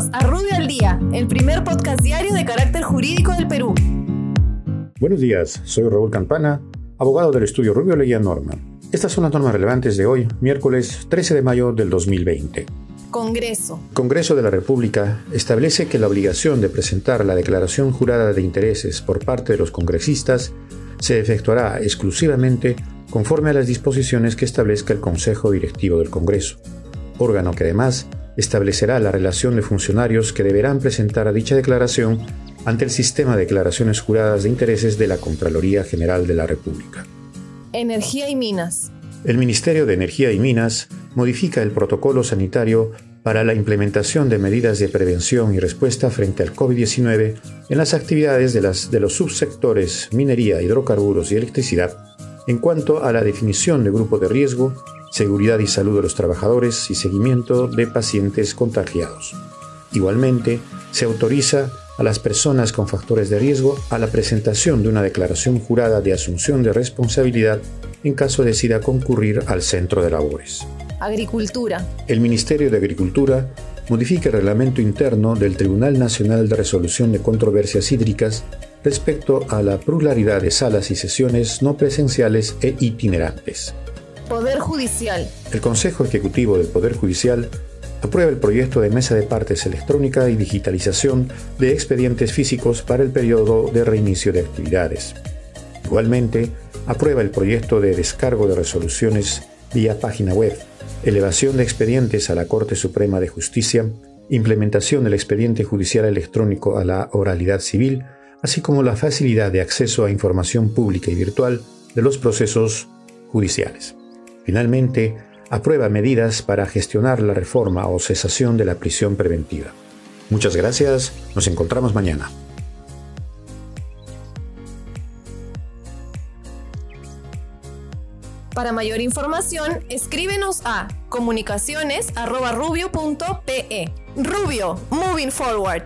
Bienvenidos a Rubio al Día, el primer podcast diario de carácter jurídico del Perú. Buenos días, soy Raúl Campana, abogado del estudio Rubio Leguía Norma. Estas son las normas relevantes de hoy, miércoles 13 de mayo del 2020. Congreso. Congreso de la República establece que la obligación de presentar la declaración jurada de intereses por parte de los congresistas se efectuará exclusivamente conforme a las disposiciones que establezca el Consejo Directivo del Congreso, órgano que además establecerá la relación de funcionarios que deberán presentar a dicha declaración ante el sistema de declaraciones juradas de intereses de la Contraloría General de la República. Energía y Minas. El Ministerio de Energía y Minas modifica el protocolo sanitario para la implementación de medidas de prevención y respuesta frente al COVID-19 en las actividades de, las, de los subsectores minería, hidrocarburos y electricidad en cuanto a la definición de grupo de riesgo seguridad y salud de los trabajadores y seguimiento de pacientes contagiados. Igualmente, se autoriza a las personas con factores de riesgo a la presentación de una declaración jurada de asunción de responsabilidad en caso decida concurrir al centro de labores. Agricultura. El Ministerio de Agricultura modifica el reglamento interno del Tribunal Nacional de Resolución de Controversias Hídricas respecto a la pluralidad de salas y sesiones no presenciales e itinerantes. El Consejo Ejecutivo del Poder Judicial aprueba el proyecto de mesa de partes electrónica y digitalización de expedientes físicos para el periodo de reinicio de actividades. Igualmente, aprueba el proyecto de descargo de resoluciones vía página web, elevación de expedientes a la Corte Suprema de Justicia, implementación del expediente judicial electrónico a la oralidad civil, así como la facilidad de acceso a información pública y virtual de los procesos judiciales. Finalmente, aprueba medidas para gestionar la reforma o cesación de la prisión preventiva. Muchas gracias, nos encontramos mañana. Para mayor información, escríbenos a comunicaciones.rubio.pe. Rubio, moving forward.